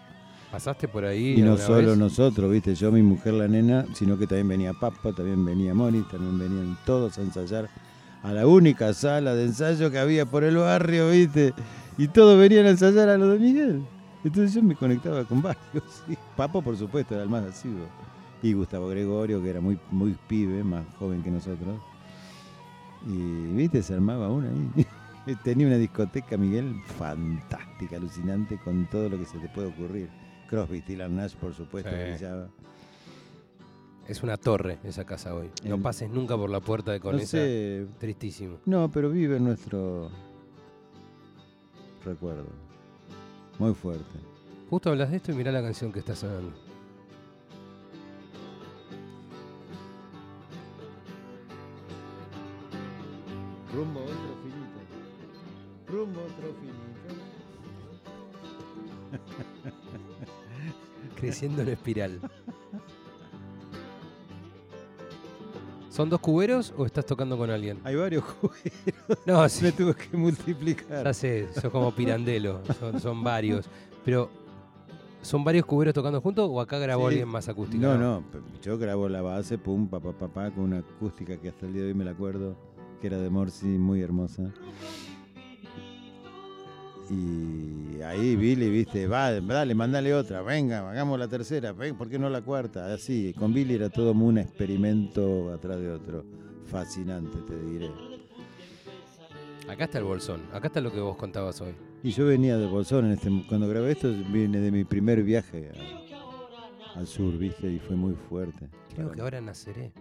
¿Pasaste por ahí? Y no solo vez? nosotros, viste, yo, mi mujer, la nena, sino que también venía Papa, también venía Moni, también venían todos a ensayar a la única sala de ensayo que había por el barrio, viste, y todos venían a ensayar a lo de Miguel. Entonces yo me conectaba con varios. sí. Papo, por supuesto, era el más asiduo. Y Gustavo Gregorio, que era muy, muy pibe, más joven que nosotros. Y, viste, se armaba una ahí. Tenía una discoteca, Miguel, fantástica, alucinante, con todo lo que se te puede ocurrir. Crosby, Dylan Nash, por supuesto, Sí. brillaba. Es una torre esa casa hoy. No pases nunca por la puerta de No Conesa. sé, Tristísimo. no, pero vive en nuestro recuerdo. Muy fuerte. Justo hablas de esto y mirá la canción que estás sonando. Rumbo otro finito. Rumbo otro finito. Creciendo en espiral. ¿Son dos cuberos o estás tocando con alguien? Hay varios juguetes. No, Me sí. tuve que multiplicar. Ya sé, sos como pirandelo. Son, son varios. Pero, ¿son varios cuberos tocando juntos o acá grabó Sí. alguien más acústico? No, no, yo grabo la base, pum, pa, pa, pa, pa, con una acústica que hasta el día de hoy me la acuerdo, que era de Morsi, muy hermosa. Y ahí Billy, viste, va, dale, mandale otra, venga, hagamos la tercera, ven, ¿por qué no la cuarta? Así, con Billy era todo un experimento atrás de otro. Fascinante, te diré. Acá está el bolsón. Acá está lo que vos contabas hoy. Y yo venía de Bolsón, en este, cuando grabé esto, vine de mi primer viaje a- al sur, viste, y fue muy fuerte. Creo que ahora naceré.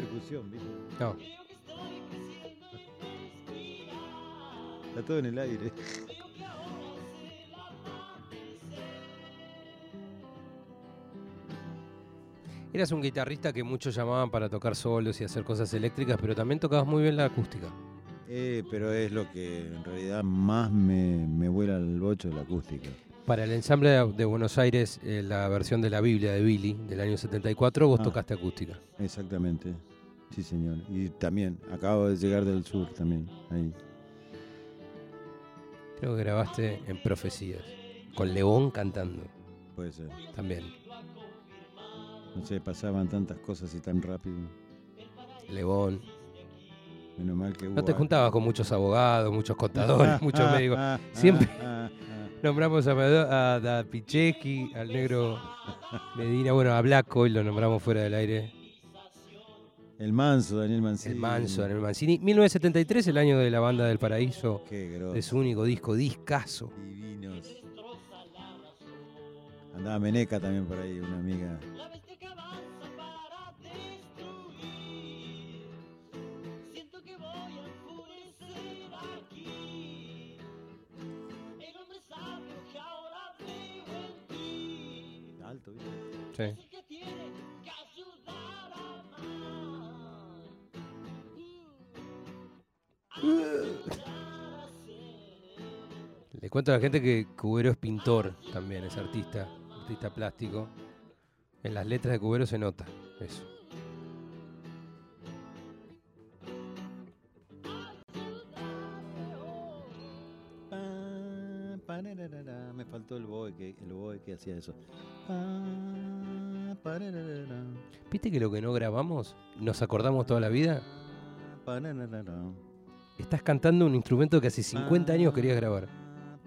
Percusión, ¿viste? No. Está todo en el aire. Eras un guitarrista que muchos llamaban para tocar solos y hacer cosas eléctricas, pero también tocabas muy bien la acústica. Eh, pero es lo que en realidad más me, me vuela el bocho la acústica. Para el ensamble de de Buenos Aires, eh, la versión de la Biblia de Billy del año 74, vos Ah. tocaste acústica. Exactamente. Sí, señor. Y también, acabo de llegar del sur también. Ahí. Creo que grabaste en Profecías, con León cantando Puede ser. también. No sé, pasaban tantas cosas y tan rápido. León. Menos mal que hubo. No te a- juntabas con muchos abogados, muchos contadores, muchos Ah, médicos. ah, Siempre- ah, ah, Nombramos a, a Pichecki, al negro Medina, bueno, a Blanco, y lo nombramos fuera del aire. El manso, Daniel Mancini. El Manso, Daniel Mancini. 1973, el año de la banda del Paraíso, Qué de su único disco, discaso. Divinos. Andaba Meneca también por ahí, una amiga. La bestia que Le cuento a la gente que Cubero es pintor también, es artista, artista plástico. En las letras de Cubero se nota eso. Me faltó el boe que, el que hacía eso. ¿Viste que lo que no grabamos nos acordamos toda la vida? Estás cantando un instrumento que hace 50 años querías grabar.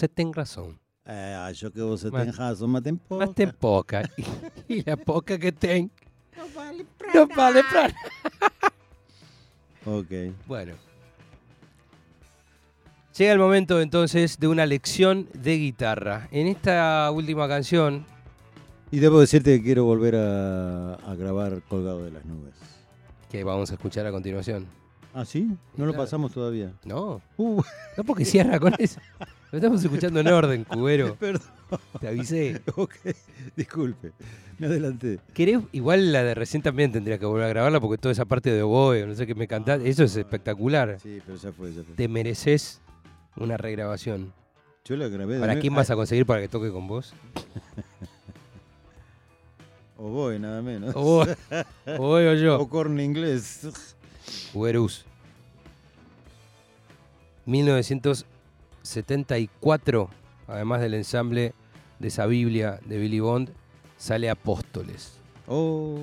Vos tenés razón. Eh, acho que você Mas- tem razão, mas tem pouca. Mas tem poca. Y la poca que ten. No vale pra nada. Ok. Bueno. Llega el momento entonces de una lección de guitarra. En esta última canción, Y debo decirte que quiero volver a, a grabar Colgado de las Nubes. que vamos a escuchar a continuación. ¿Ah, sí? No lo pasamos todavía. No, Uh, no porque cierra con eso. Lo estamos escuchando en orden, cubero. Perdón. Te avisé. Ok, disculpe. Me adelanté. ¿Querés? Igual la de recién también tendría que volver a grabarla porque toda esa parte de oboe, no sé qué me cantaste, ah, eso es ah, espectacular. Sí, pero ya fue, ya fue. Te mereces una regrabación. Yo la grabé. ¿Para quién vas ah. a conseguir para que toque con vos? Oboe, nada menos. Oboe, oboe o yo. O corno inglés. Uberus. 1900 74, además del ensamble de esa Biblia de Billy Bond, sale Apóstoles. Oh.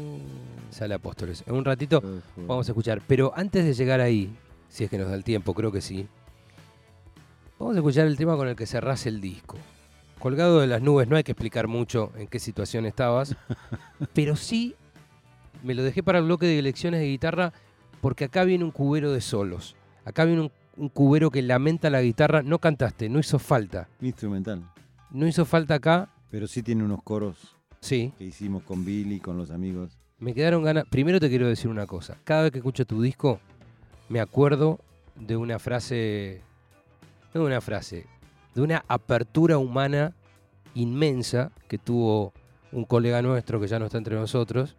Sale Apóstoles. En un ratito vamos a escuchar. Pero antes de llegar ahí, si es que nos da el tiempo, creo que sí, vamos a escuchar el tema con el que cerrás el disco. Colgado de las nubes, no hay que explicar mucho en qué situación estabas, pero sí me lo dejé para el bloque de lecciones de guitarra porque acá viene un cubero de solos. Acá viene un un cubero que lamenta la guitarra. No cantaste, no hizo falta. Instrumental. No hizo falta acá. Pero sí tiene unos coros Sí, que hicimos con Billy, con los amigos. me quedaron ganas. Primero te quiero decir una cosa. Cada vez que escucho tu disco, me acuerdo de una frase. No de una frase, de una apertura humana inmensa que tuvo un colega nuestro que ya no está entre nosotros,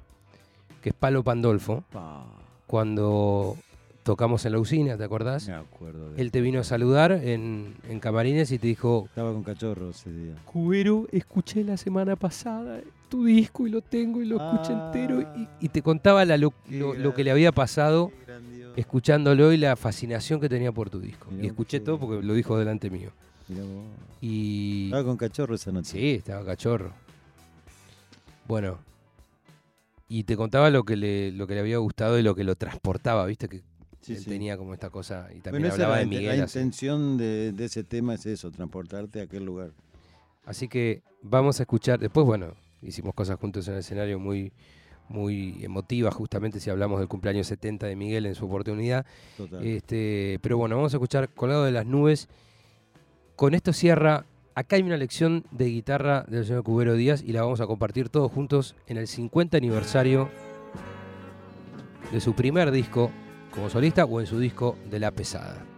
que es Palo Pandolfo, Pa, cuando tocamos en la usina, ¿te acordás? me acuerdo de Él te vino a saludar en, en Camarines y te dijo, Estaba con cachorro ese día. Cubero, escuché la semana pasada tu disco y lo tengo y lo escuché Ah. entero. Y, y te contaba la lo, lo- lo que le había pasado escuchándolo y la fascinación que tenía por tu disco. Mirá y escuché todo porque lo dijo delante mío. Mirá vos. Y. Estaba con cachorro esa noche. Sí, estaba cachorro. Bueno. Y te contaba lo que le, lo que le había gustado y lo que lo transportaba, viste que Sí, él sí. tenía como esta cosa. Y también Bueno, hablaba de Miguel. la así. intención de, de ese tema es eso, transportarte a aquel lugar. Así que vamos a escuchar. Después, bueno, hicimos cosas juntos en el escenario muy, muy emotivas, justamente si hablamos del cumpleaños 70 de Miguel en su oportunidad. Total. Este, pero bueno, vamos a escuchar Colgado de las Nubes. Con esto cierra. Acá hay una lección de guitarra del señor Cubero Díaz y la vamos a compartir todos juntos en el 50 aniversario de su primer disco como solista o en su disco de La Pesada.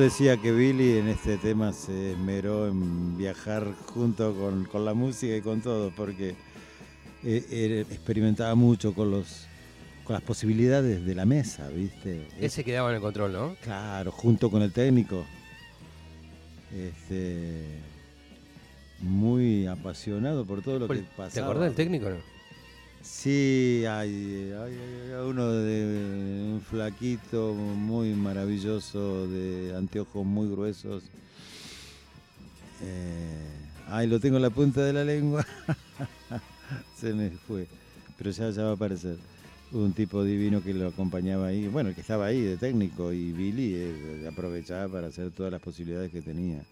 Decía que Billy en este tema se esmeró en viajar junto con, con la música y con todo, porque eh, experimentaba mucho con los con las posibilidades de la mesa, ¿viste? Él se quedaba en el control, ¿no? Claro, junto con el técnico. Este, muy apasionado por todo lo que pasaba. ¿Te acordás del técnico no? Sí, hay, hay- hay uno de un flaquito muy maravilloso, de anteojos muy gruesos. Eh, ay, lo tengo en la punta de la lengua. Se me fue, pero ya, ya va a aparecer. un tipo divino que lo acompañaba ahí, bueno, que estaba ahí de técnico y Billy eh, aprovechaba para hacer todas las posibilidades que tenía.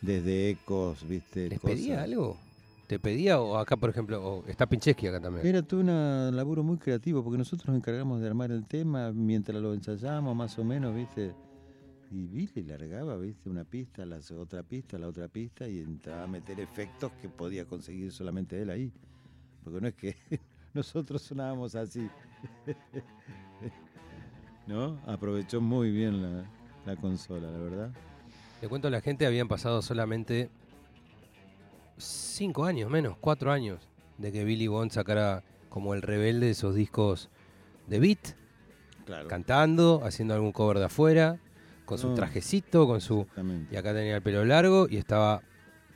Desde ecos, viste, ¿Les cosas. pedía algo? ¿Te pedía o acá, por ejemplo, o está Pincheski acá también? Era todo un laburo muy creativo, porque nosotros nos encargamos de armar el tema mientras lo ensayamos, más o menos, ¿viste? Y Billy largaba, ¿viste? Una pista, la otra pista, la otra pista, y entraba a meter efectos que podía conseguir solamente él ahí. Porque no es que nosotros sonábamos así. ¿No? Aprovechó muy bien la, la consola, la verdad. Le cuento a la gente, habían pasado solamente cinco años, menos, cuatro años, de que Billy Bond sacara como el rebelde esos discos de beat, Claro. cantando, haciendo algún cover de afuera, con su No. trajecito, con su... Y acá tenía el pelo largo y estaba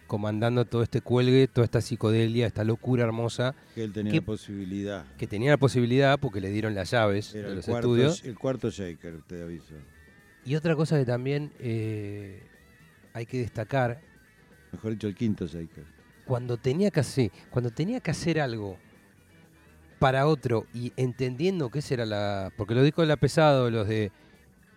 comandando todo este cuelgue, toda esta psicodelia, esta locura hermosa, Que él tenía ¿Qué- la posibilidad. que tenía la posibilidad, porque le dieron las llaves Era de el los cuarto, estudios. el cuarto shaker, te aviso. Y otra cosa que también eh, hay que destacar, Mejor dicho, el quinto shaker. cuando tenía que hacer, cuando tenía que hacer algo para otro y entendiendo que esa era la. Porque los discos de la pesado, los de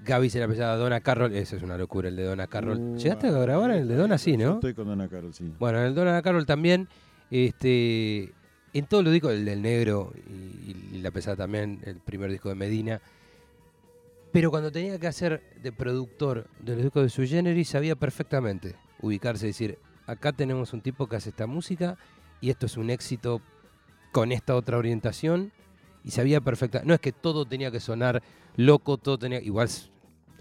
Gaby era pesada, Donna Carroll, eso es una locura, el de Donna Carroll. Uh, ¿Llegaste a grabar el de Donna? Sí, Yo ¿no? Estoy con Donna Carol, sí. Bueno, en el Donna Carroll también, este, en todos los discos, el del negro y, y la pesada también, el primer disco de Medina. Pero cuando tenía que hacer de productor de los discos de su generis, sabía perfectamente ubicarse y decir, acá tenemos un tipo que hace esta música y esto es un éxito con esta otra orientación. Y sabía perfecta. No es que todo tenía que sonar loco, todo tenía. Igual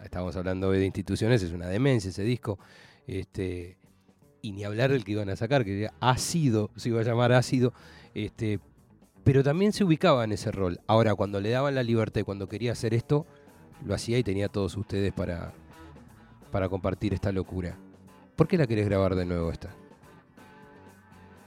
estábamos hablando de instituciones, es una demencia ese disco. Este, y ni hablar del que iban a sacar, que ácido, se iba a llamar ácido. Este, pero también se ubicaba en ese rol. Ahora, cuando le daban la libertad cuando quería hacer esto, lo hacía y tenía todos ustedes para, para compartir esta locura. ¿Por qué la querés grabar de nuevo esta?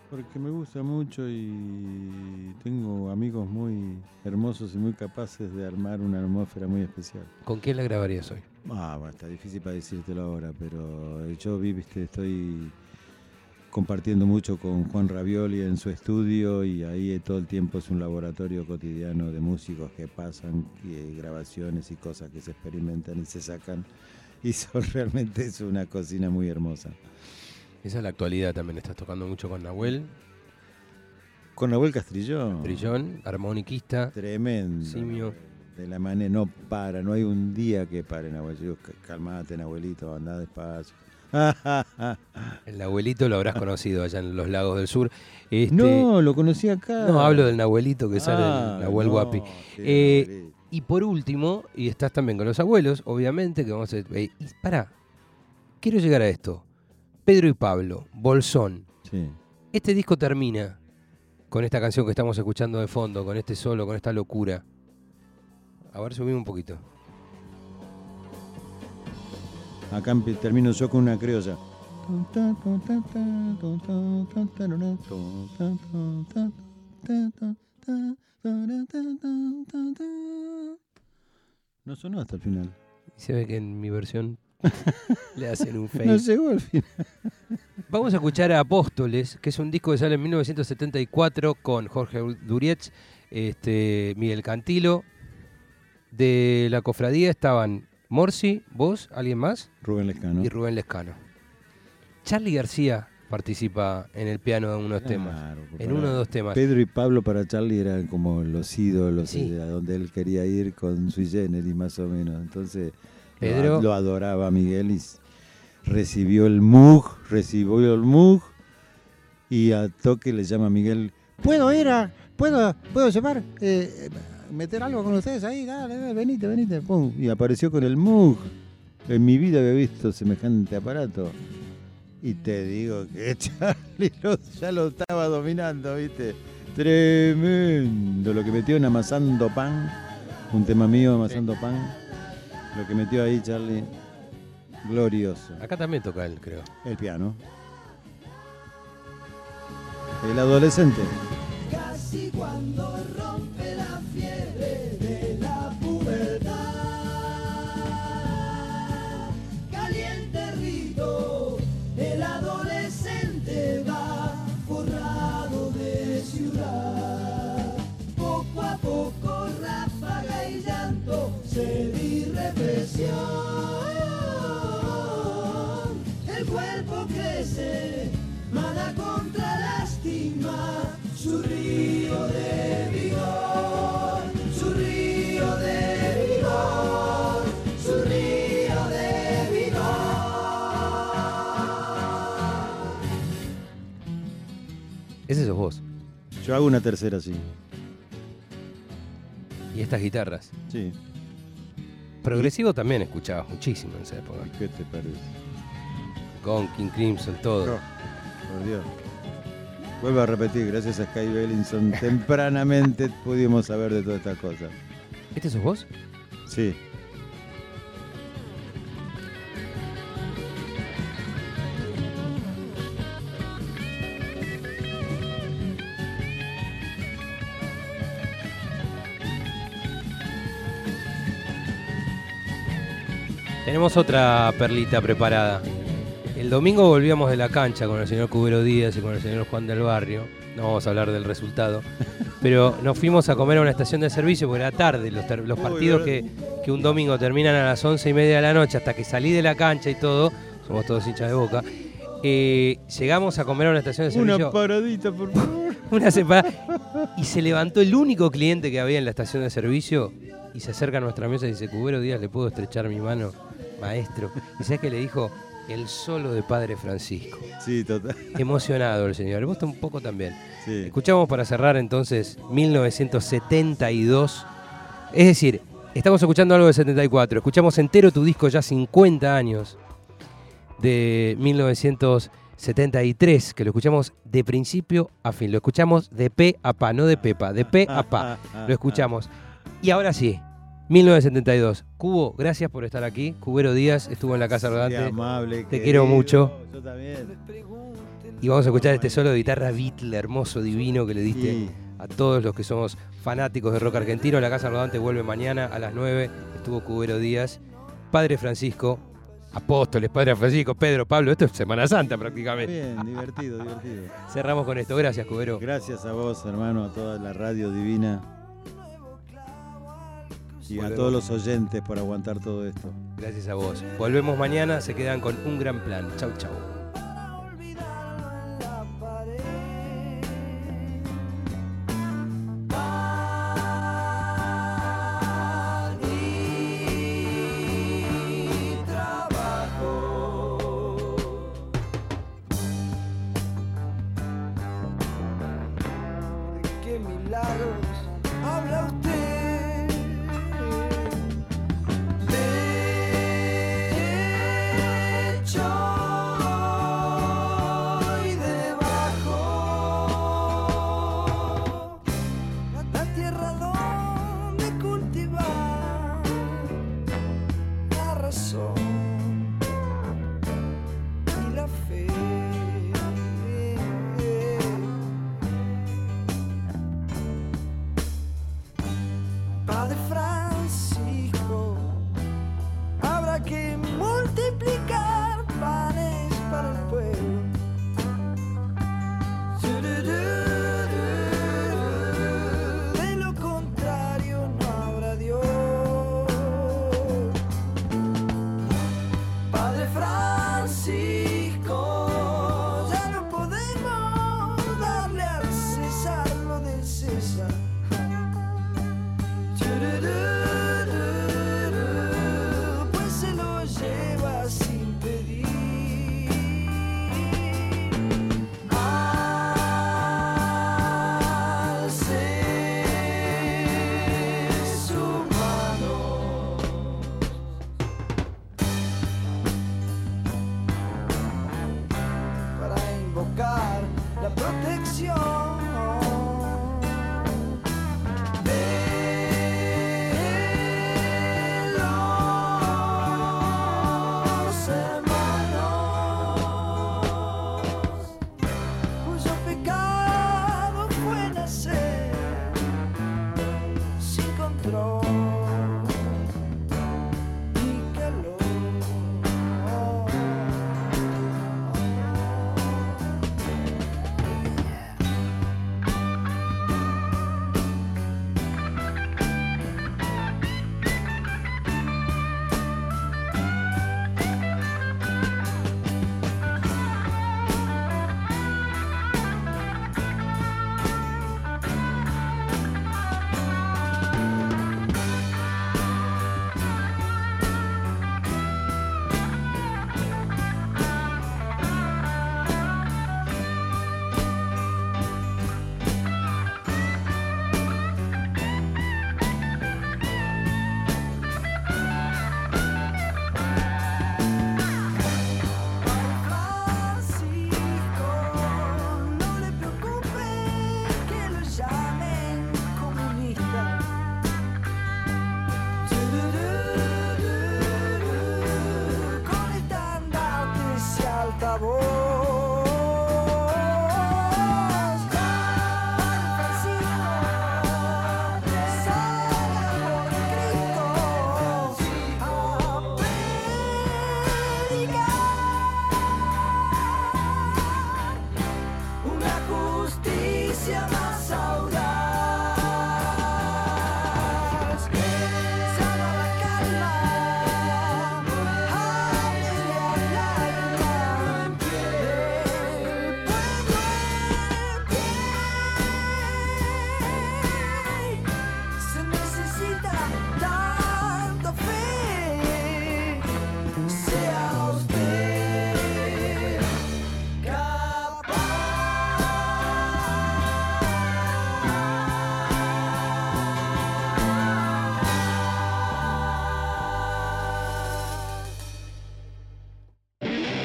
Porque me gusta mucho y tengo amigos muy hermosos y muy capaces de armar una atmósfera muy especial. ¿Con quién la grabarías hoy? Ah, bueno, está difícil para decírtelo ahora, pero yo vi, viste, estoy compartiendo mucho con Juan Ravioli en su estudio y ahí todo el tiempo es un laboratorio cotidiano de músicos que pasan, y, grabaciones y cosas que se experimentan y se sacan. Y son realmente es una cocina muy hermosa. Esa es la actualidad también. Estás tocando mucho con Nahuel, Con Nahuel Castrillón. Brillón, armoniquista. Tremendo. Simio. De la manera, no para, no hay un día que pare Nahuel. Yo digo, "Ca- calmate, Nahuelito, andá despacio. El abuelito lo habrás conocido allá en los lagos del sur. Este, No, lo conocí acá. no, hablo del Nahuelito que sale Ah, el Nahuel no, Guapi. Eh. Y por último, y estás también con los abuelos, obviamente, que vamos a... y pará, quiero llegar a esto. Pedro y Pablo, Bolsón. Sí. Este disco termina con esta canción que estamos escuchando de fondo, con este solo, con esta locura. A ver, subimos un poquito. Acá termino yo con una criolla. No sonó hasta el final. Se ve que en mi versión le hacen un fade. No llegó al final. Vamos a escuchar a Apóstoles, que es un disco que sale en 1974 con Jorge Durietz, este, Miguel Cantilo. De la cofradía estaban Morsi, vos, alguien más Rubén Lescano. y Rubén Lescano. Charlie García participa en el piano de unos temas. Claro, porque En uno o dos temas. Pedro y Pablo para Charlie eran como los ídolos Sí. eh, a donde él quería ir con su generis más o menos. Entonces lo Pedro- lo, adoraba Miguel y recibió el Mug, recibió el Mug y a toque le llama a Miguel. ¿Puedo ir a, puedo, puedo llevar, eh, meter algo con ustedes ahí? Dale, dale, venite, venite. Pum. Y apareció con el Mug. En mi vida había visto semejante aparato. Y te digo que Charlie lo- ya lo estaba dominando, ¿viste? Tremendo. Lo que metió en Amasando Pan, un tema mío, Amasando Pan. Lo que metió ahí Charlie, glorioso. Acá también toca él, creo. El piano. El adolescente. Casi cuando su río de vigor, su río su río de vigor. Ese sos vos. Yo hago una tercera, sí. Y estas guitarras. Sí. Progresivo también escuchabas muchísimo en esa época. ¿Qué te parece? Conkin, Crimson, todo. No. Vuelvo a repetir, gracias a Sky Bellinson, tempranamente pudimos saber de todas estas cosas. ¿Este sos vos? Sí. Tenemos otra perlita preparada. El domingo volvíamos de la cancha con el señor Cubero Díaz y con el señor Juan del Barrio. No vamos a hablar del resultado. Pero nos fuimos a comer a una estación de servicio porque era tarde. Los, ter- los Uy, partidos que, que un domingo terminan a las once y media de la noche hasta que salí de la cancha y todo. Somos todos hinchas de boca. eh, llegamos a comer a una estación de servicio. Una paradita, por favor. Una separada. Y se levantó el único cliente que había en la estación de servicio y se acerca a nuestra mesa y dice, Cubero Díaz, ¿le puedo estrechar mi mano, maestro? Y sabes que le dijo, el solo de Padre Francisco. Sí, total. Emocionado el señor. Vos un poco también. Sí. Escuchamos para cerrar entonces 1972. Es decir, estamos escuchando algo de 74. Escuchamos entero tu disco ya 50 años de 1973, que lo escuchamos de principio a fin. Lo escuchamos de pe a pa, no de pepa, de pe a pa. Lo escuchamos. Y ahora sí, 1972. Cubo, gracias por estar aquí. Cubero Díaz estuvo en la Casa Qué Rodante. amable. Te quiero mucho. Yo también. Y vamos a escuchar este solo de guitarra Beatle hermoso, divino que le diste Sí. a todos los que somos fanáticos de rock argentino. La Casa Rodante vuelve mañana a las 9. Estuvo Cubero Díaz, Padre Francisco, Apóstoles, Padre Francisco, Pedro, Pablo. Esto es Semana Santa prácticamente. Bien, divertido, divertido. Cerramos con esto. Gracias, Cubero. Gracias a vos, hermano, a toda la radio divina. Y a todos los oyentes por aguantar todo esto. Gracias a vos. Volvemos mañana. Se quedan con un gran plan. Chau, chau. olvidado